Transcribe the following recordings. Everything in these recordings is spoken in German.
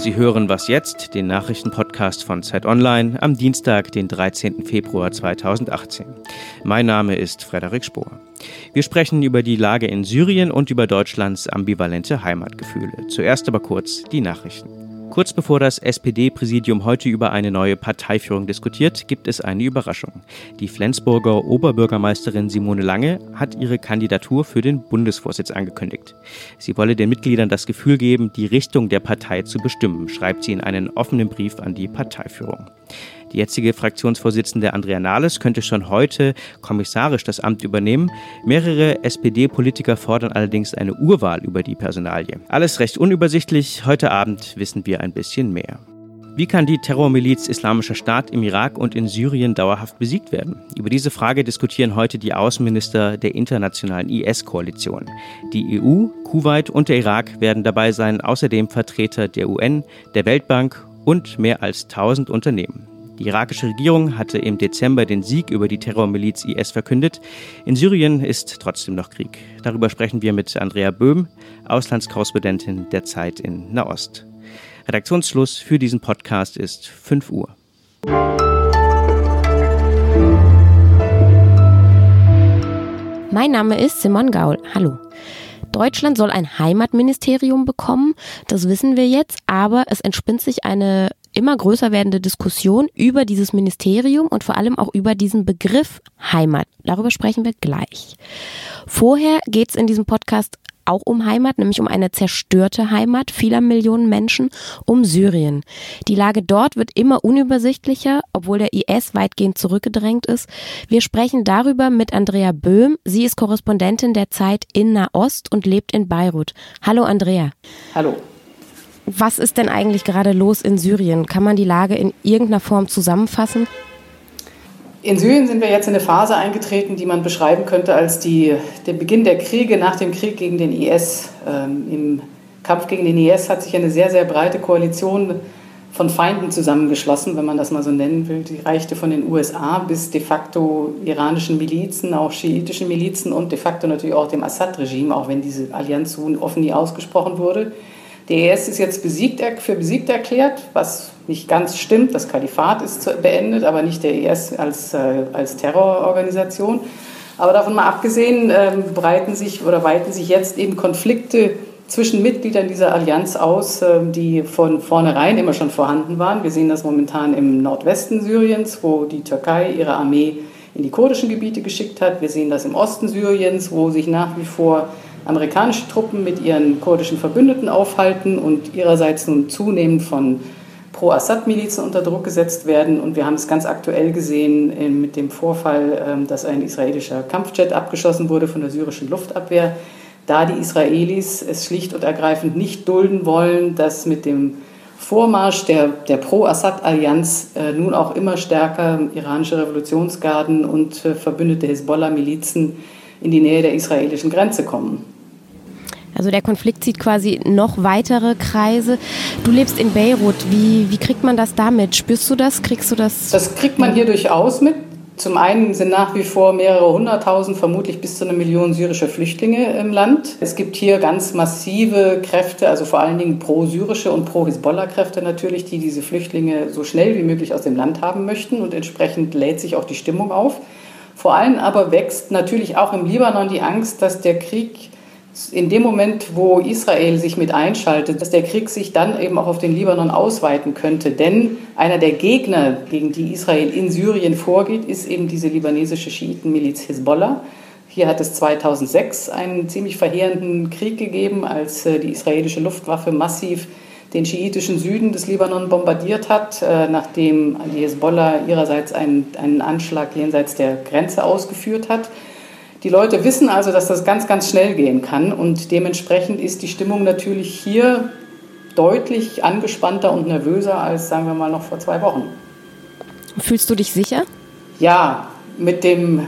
Sie hören Was jetzt, den Nachrichtenpodcast von Zeit Online am Dienstag, den 13. Februar 2018. Mein Name ist Frederik Spohr. Wir sprechen über die Lage in Syrien und über Deutschlands ambivalente Heimatgefühle. Zuerst aber kurz die Nachrichten. Kurz bevor das SPD-Präsidium heute über eine neue Parteiführung diskutiert, gibt es eine Überraschung. Die Flensburger Oberbürgermeisterin Simone Lange hat ihre Kandidatur für den Bundesvorsitz angekündigt. Sie wolle den Mitgliedern das Gefühl geben, die Richtung der Partei zu bestimmen, schreibt sie in einen offenen Brief an die Parteiführung. Die jetzige Fraktionsvorsitzende Andrea Nahles könnte schon heute kommissarisch das Amt übernehmen. Mehrere SPD-Politiker fordern allerdings eine Urwahl über die Personalie. Alles recht unübersichtlich. Heute Abend wissen wir ein bisschen mehr. Wie kann die Terrormiliz Islamischer Staat im Irak und in Syrien dauerhaft besiegt werden? Über diese Frage diskutieren heute die Außenminister der internationalen IS-Koalition. Die EU, Kuwait und der Irak werden dabei sein, außerdem Vertreter der UN, der Weltbank und mehr als 1000 Unternehmen. Die irakische Regierung hatte im Dezember den Sieg über die Terrormiliz IS verkündet. In Syrien ist trotzdem noch Krieg. Darüber sprechen wir mit Andrea Böhm, Auslandskorrespondentin der Zeit in Nahost. Redaktionsschluss für diesen Podcast ist 5 Uhr. Mein Name ist Simon Gaul. Hallo. Deutschland soll ein Heimatministerium bekommen, das wissen wir jetzt, aber es entspinnt sich eine immer größer werdende Diskussion über dieses Ministerium und vor allem auch über diesen Begriff Heimat. Darüber sprechen wir gleich. Vorher geht es in diesem Podcast auch um Heimat, nämlich um eine zerstörte Heimat vieler Millionen Menschen, um Syrien. Die Lage dort wird immer unübersichtlicher, obwohl der IS weitgehend zurückgedrängt ist. Wir sprechen darüber mit Andrea Böhm. Sie ist Korrespondentin der Zeit in Nahost und lebt in Beirut. Hallo Andrea. Hallo. Was ist denn eigentlich gerade los in Syrien? Kann man die Lage in irgendeiner Form zusammenfassen? In Syrien sind wir jetzt in eine Phase eingetreten, die man beschreiben könnte als die, der Beginn der Kriege nach dem Krieg gegen den IS. Ähm, Im Kampf gegen den IS hat sich eine sehr, sehr breite Koalition von Feinden zusammengeschlossen, wenn man das mal so nennen will. Die reichte von den USA bis de facto iranischen Milizen, auch schiitischen Milizen und de facto natürlich auch dem Assad-Regime, auch wenn diese Allianz so offen nie ausgesprochen wurde. Der IS ist jetzt besiegt, für besiegt erklärt, was nicht ganz stimmt. Das Kalifat ist beendet, aber nicht der IS als, äh, als Terrororganisation. Aber davon mal abgesehen, ähm, breiten sich oder weiten sich jetzt eben Konflikte zwischen Mitgliedern dieser Allianz aus, ähm, die von vornherein immer schon vorhanden waren. Wir sehen das momentan im Nordwesten Syriens, wo die Türkei ihre Armee in die kurdischen Gebiete geschickt hat. Wir sehen das im Osten Syriens, wo sich nach wie vor amerikanische Truppen mit ihren kurdischen Verbündeten aufhalten und ihrerseits nun zunehmend von Pro-Assad-Milizen unter Druck gesetzt werden. Und wir haben es ganz aktuell gesehen äh, mit dem Vorfall, ähm, dass ein israelischer Kampfjet abgeschossen wurde von der syrischen Luftabwehr. Da die Israelis es schlicht und ergreifend nicht dulden wollen, dass mit dem Vormarsch der, der Pro-Assad-Allianz äh, nun auch immer stärker iranische Revolutionsgarden und äh, verbündete Hezbollah-Milizen in die Nähe der israelischen Grenze kommen. Also der Konflikt zieht quasi noch weitere Kreise. Du lebst in Beirut. Wie, wie kriegt man das damit? Spürst du das? Kriegst du das? Das kriegt man hier durchaus mit. Zum einen sind nach wie vor mehrere hunderttausend, vermutlich bis zu einer Million syrische Flüchtlinge im Land. Es gibt hier ganz massive Kräfte, also vor allen Dingen pro-syrische und pro-Hisbollah-Kräfte natürlich, die diese Flüchtlinge so schnell wie möglich aus dem Land haben möchten und entsprechend lädt sich auch die Stimmung auf. Vor allem aber wächst natürlich auch im Libanon die Angst, dass der Krieg in dem Moment, wo Israel sich mit einschaltet, dass der Krieg sich dann eben auch auf den Libanon ausweiten könnte. Denn einer der Gegner, gegen die Israel in Syrien vorgeht, ist eben diese libanesische Schiitenmiliz Hezbollah. Hier hat es 2006 einen ziemlich verheerenden Krieg gegeben, als äh, die israelische Luftwaffe massiv den schiitischen Süden des Libanon bombardiert hat, äh, nachdem die Hezbollah ihrerseits einen, einen Anschlag jenseits der Grenze ausgeführt hat. Die Leute wissen also, dass das ganz, ganz schnell gehen kann und dementsprechend ist die Stimmung natürlich hier deutlich angespannter und nervöser als, sagen wir mal, noch vor zwei Wochen. Fühlst du dich sicher? Ja, mit dem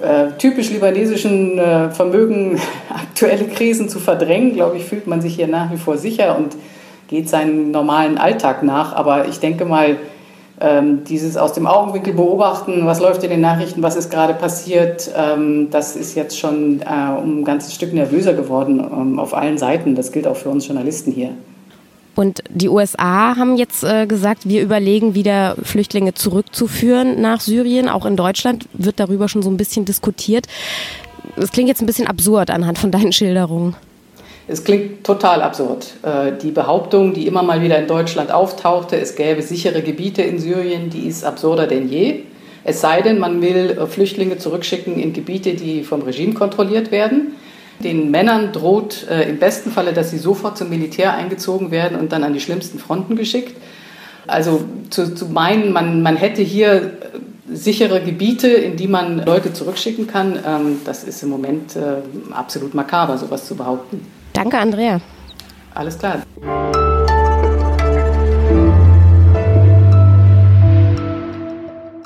äh, typisch libanesischen äh, Vermögen, aktuelle Krisen zu verdrängen, glaube ich, fühlt man sich hier nach wie vor sicher und geht seinen normalen Alltag nach. Aber ich denke mal, ähm, dieses aus dem Augenwinkel beobachten, was läuft in den Nachrichten, was ist gerade passiert, ähm, das ist jetzt schon äh, um ein ganzes Stück nervöser geworden ähm, auf allen Seiten. Das gilt auch für uns Journalisten hier. Und die USA haben jetzt äh, gesagt, wir überlegen wieder Flüchtlinge zurückzuführen nach Syrien. Auch in Deutschland wird darüber schon so ein bisschen diskutiert. Das klingt jetzt ein bisschen absurd anhand von deinen Schilderungen. Es klingt total absurd. Äh, die Behauptung, die immer mal wieder in Deutschland auftauchte, es gäbe sichere Gebiete in Syrien, die ist absurder denn je. Es sei denn, man will äh, Flüchtlinge zurückschicken in Gebiete, die vom Regime kontrolliert werden. Den Männern droht äh, im besten Falle, dass sie sofort zum Militär eingezogen werden und dann an die schlimmsten Fronten geschickt. Also zu, zu meinen, man, man hätte hier sichere Gebiete, in die man Leute zurückschicken kann, ähm, das ist im Moment absolut makaber, sowas zu behaupten. Danke, Andrea. Alles klar.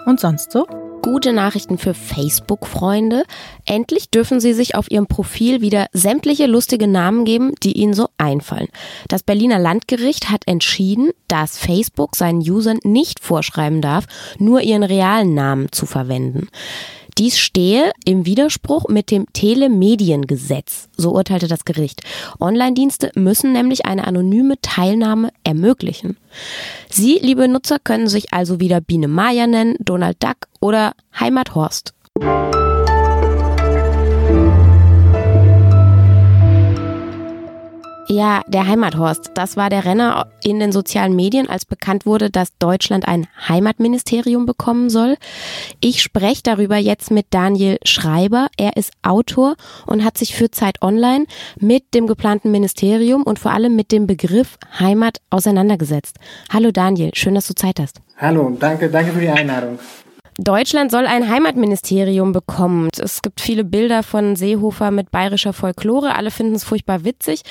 Und sonst so? Gute Nachrichten für Facebook-Freunde. Endlich dürfen sie sich auf ihrem Profil wieder sämtliche lustige Namen geben, die ihnen so einfallen. Das Berliner Landgericht hat entschieden, dass Facebook seinen Usern nicht vorschreiben darf, nur ihren realen Namen zu verwenden. Dies stehe im Widerspruch mit dem Telemediengesetz, so urteilte das Gericht. Online-Dienste müssen nämlich eine anonyme Teilnahme ermöglichen. Sie, liebe Nutzer, können sich also wieder Biene Maya nennen, Donald Duck oder Heimathorst. Ja, der Heimathorst. Das war der Renner in den sozialen Medien, als bekannt wurde, dass Deutschland ein Heimatministerium bekommen soll. Ich spreche darüber jetzt mit Daniel Schreiber. Er ist Autor und hat sich für Zeit Online mit dem geplanten Ministerium und vor allem mit dem Begriff Heimat auseinandergesetzt. Hallo Daniel, schön, dass du Zeit hast. Hallo, danke, danke für die Einladung. Deutschland soll ein Heimatministerium bekommen. Es gibt viele Bilder von Seehofer mit bayerischer Folklore. Alle finden es furchtbar witzig.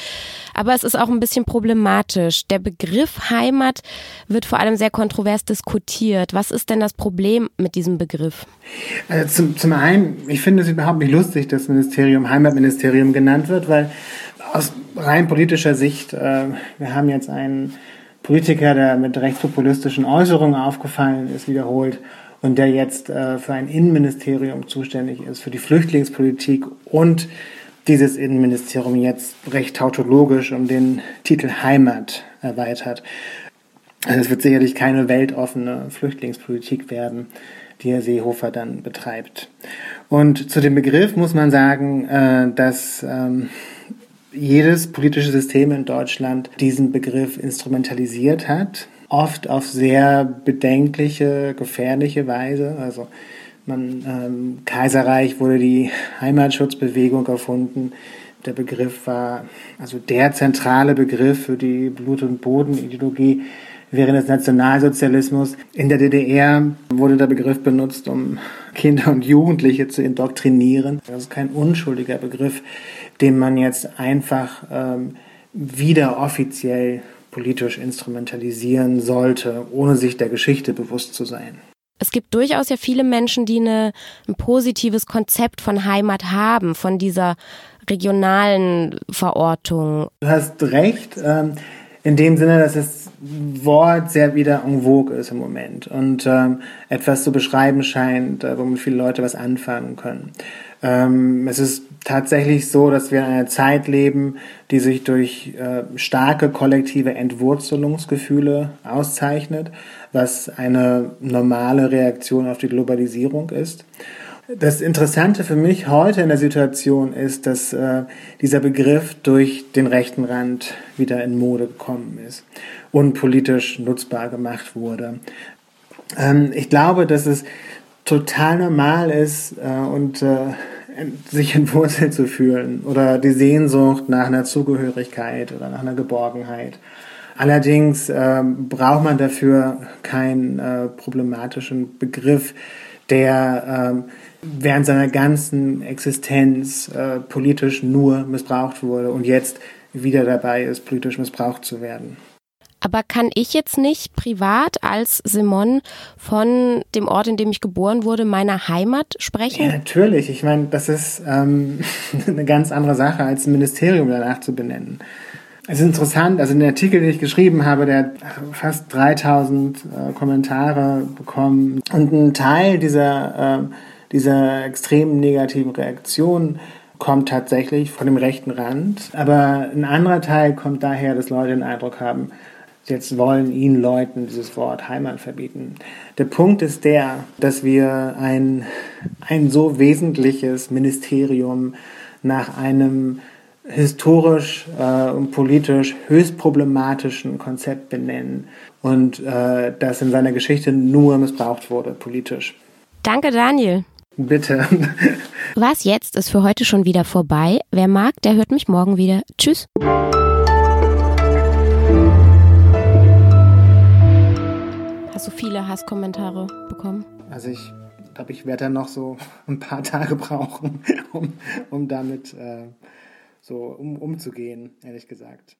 Aber es ist auch ein bisschen problematisch. Der Begriff Heimat wird vor allem sehr kontrovers diskutiert. Was ist denn das Problem mit diesem Begriff? Also zum, zum einen, ich finde es überhaupt nicht lustig, dass Ministerium Heimatministerium genannt wird, weil aus rein politischer Sicht, äh, wir haben jetzt einen Politiker, der mit rechtspopulistischen Äußerungen aufgefallen ist, wiederholt und der jetzt äh, für ein Innenministerium zuständig ist, für die Flüchtlingspolitik und dieses Innenministerium jetzt recht tautologisch um den Titel Heimat erweitert. Also es wird sicherlich keine weltoffene Flüchtlingspolitik werden, die Herr Seehofer dann betreibt. Und zu dem Begriff muss man sagen, äh, dass ähm, jedes politische System in Deutschland diesen Begriff instrumentalisiert hat oft auf sehr bedenkliche, gefährliche Weise. Also man, ähm, Kaiserreich wurde die Heimatschutzbewegung erfunden. Der Begriff war also der zentrale Begriff für die Blut- und Bodenideologie während des Nationalsozialismus. In der DDR wurde der Begriff benutzt, um Kinder und Jugendliche zu indoktrinieren. Das ist kein unschuldiger Begriff, den man jetzt einfach ähm, wieder offiziell politisch instrumentalisieren sollte, ohne sich der Geschichte bewusst zu sein. Es gibt durchaus ja viele Menschen, die eine, ein positives Konzept von Heimat haben, von dieser regionalen Verortung. Du hast recht, ähm, in dem Sinne, dass das Wort sehr wieder en vogue ist im Moment und ähm, etwas zu beschreiben scheint, äh, womit viele Leute was anfangen können. Ähm, es ist tatsächlich so, dass wir in einer Zeit leben, die sich durch äh, starke kollektive Entwurzelungsgefühle auszeichnet, was eine normale Reaktion auf die Globalisierung ist. Das Interessante für mich heute in der Situation ist, dass äh, dieser Begriff durch den rechten Rand wieder in Mode gekommen ist und politisch nutzbar gemacht wurde. Ähm, ich glaube, dass es total normal ist äh, und äh, sich entwurzelt zu fühlen oder die Sehnsucht nach einer Zugehörigkeit oder nach einer Geborgenheit. Allerdings äh, braucht man dafür keinen äh, problematischen Begriff, der äh, während seiner ganzen Existenz äh, politisch nur missbraucht wurde und jetzt wieder dabei ist, politisch missbraucht zu werden. Aber kann ich jetzt nicht privat als Simon von dem Ort, in dem ich geboren wurde, meiner Heimat sprechen? Ja, natürlich. Ich meine, das ist ähm, eine ganz andere Sache, als ein Ministerium danach zu benennen. Es ist interessant, also den Artikel, den ich geschrieben habe, der hat fast 3000 äh, Kommentare bekommen. Und ein Teil dieser, äh, dieser extremen negativen Reaktionen kommt tatsächlich von dem rechten Rand. Aber ein anderer Teil kommt daher, dass Leute den Eindruck haben, jetzt wollen ihnen Leuten dieses Wort Heimat verbieten. Der Punkt ist der, dass wir ein, ein so wesentliches Ministerium nach einem historisch äh, und politisch höchst problematischen Konzept benennen und äh, das in seiner Geschichte nur missbraucht wurde, politisch. Danke, Daniel. Bitte. Was jetzt ist für heute schon wieder vorbei. Wer mag, der hört mich morgen wieder. Tschüss. Hast du viele Hasskommentare bekommen? Also ich glaube, ich werde dann noch so ein paar Tage brauchen, um, um damit äh, so um, umzugehen, ehrlich gesagt.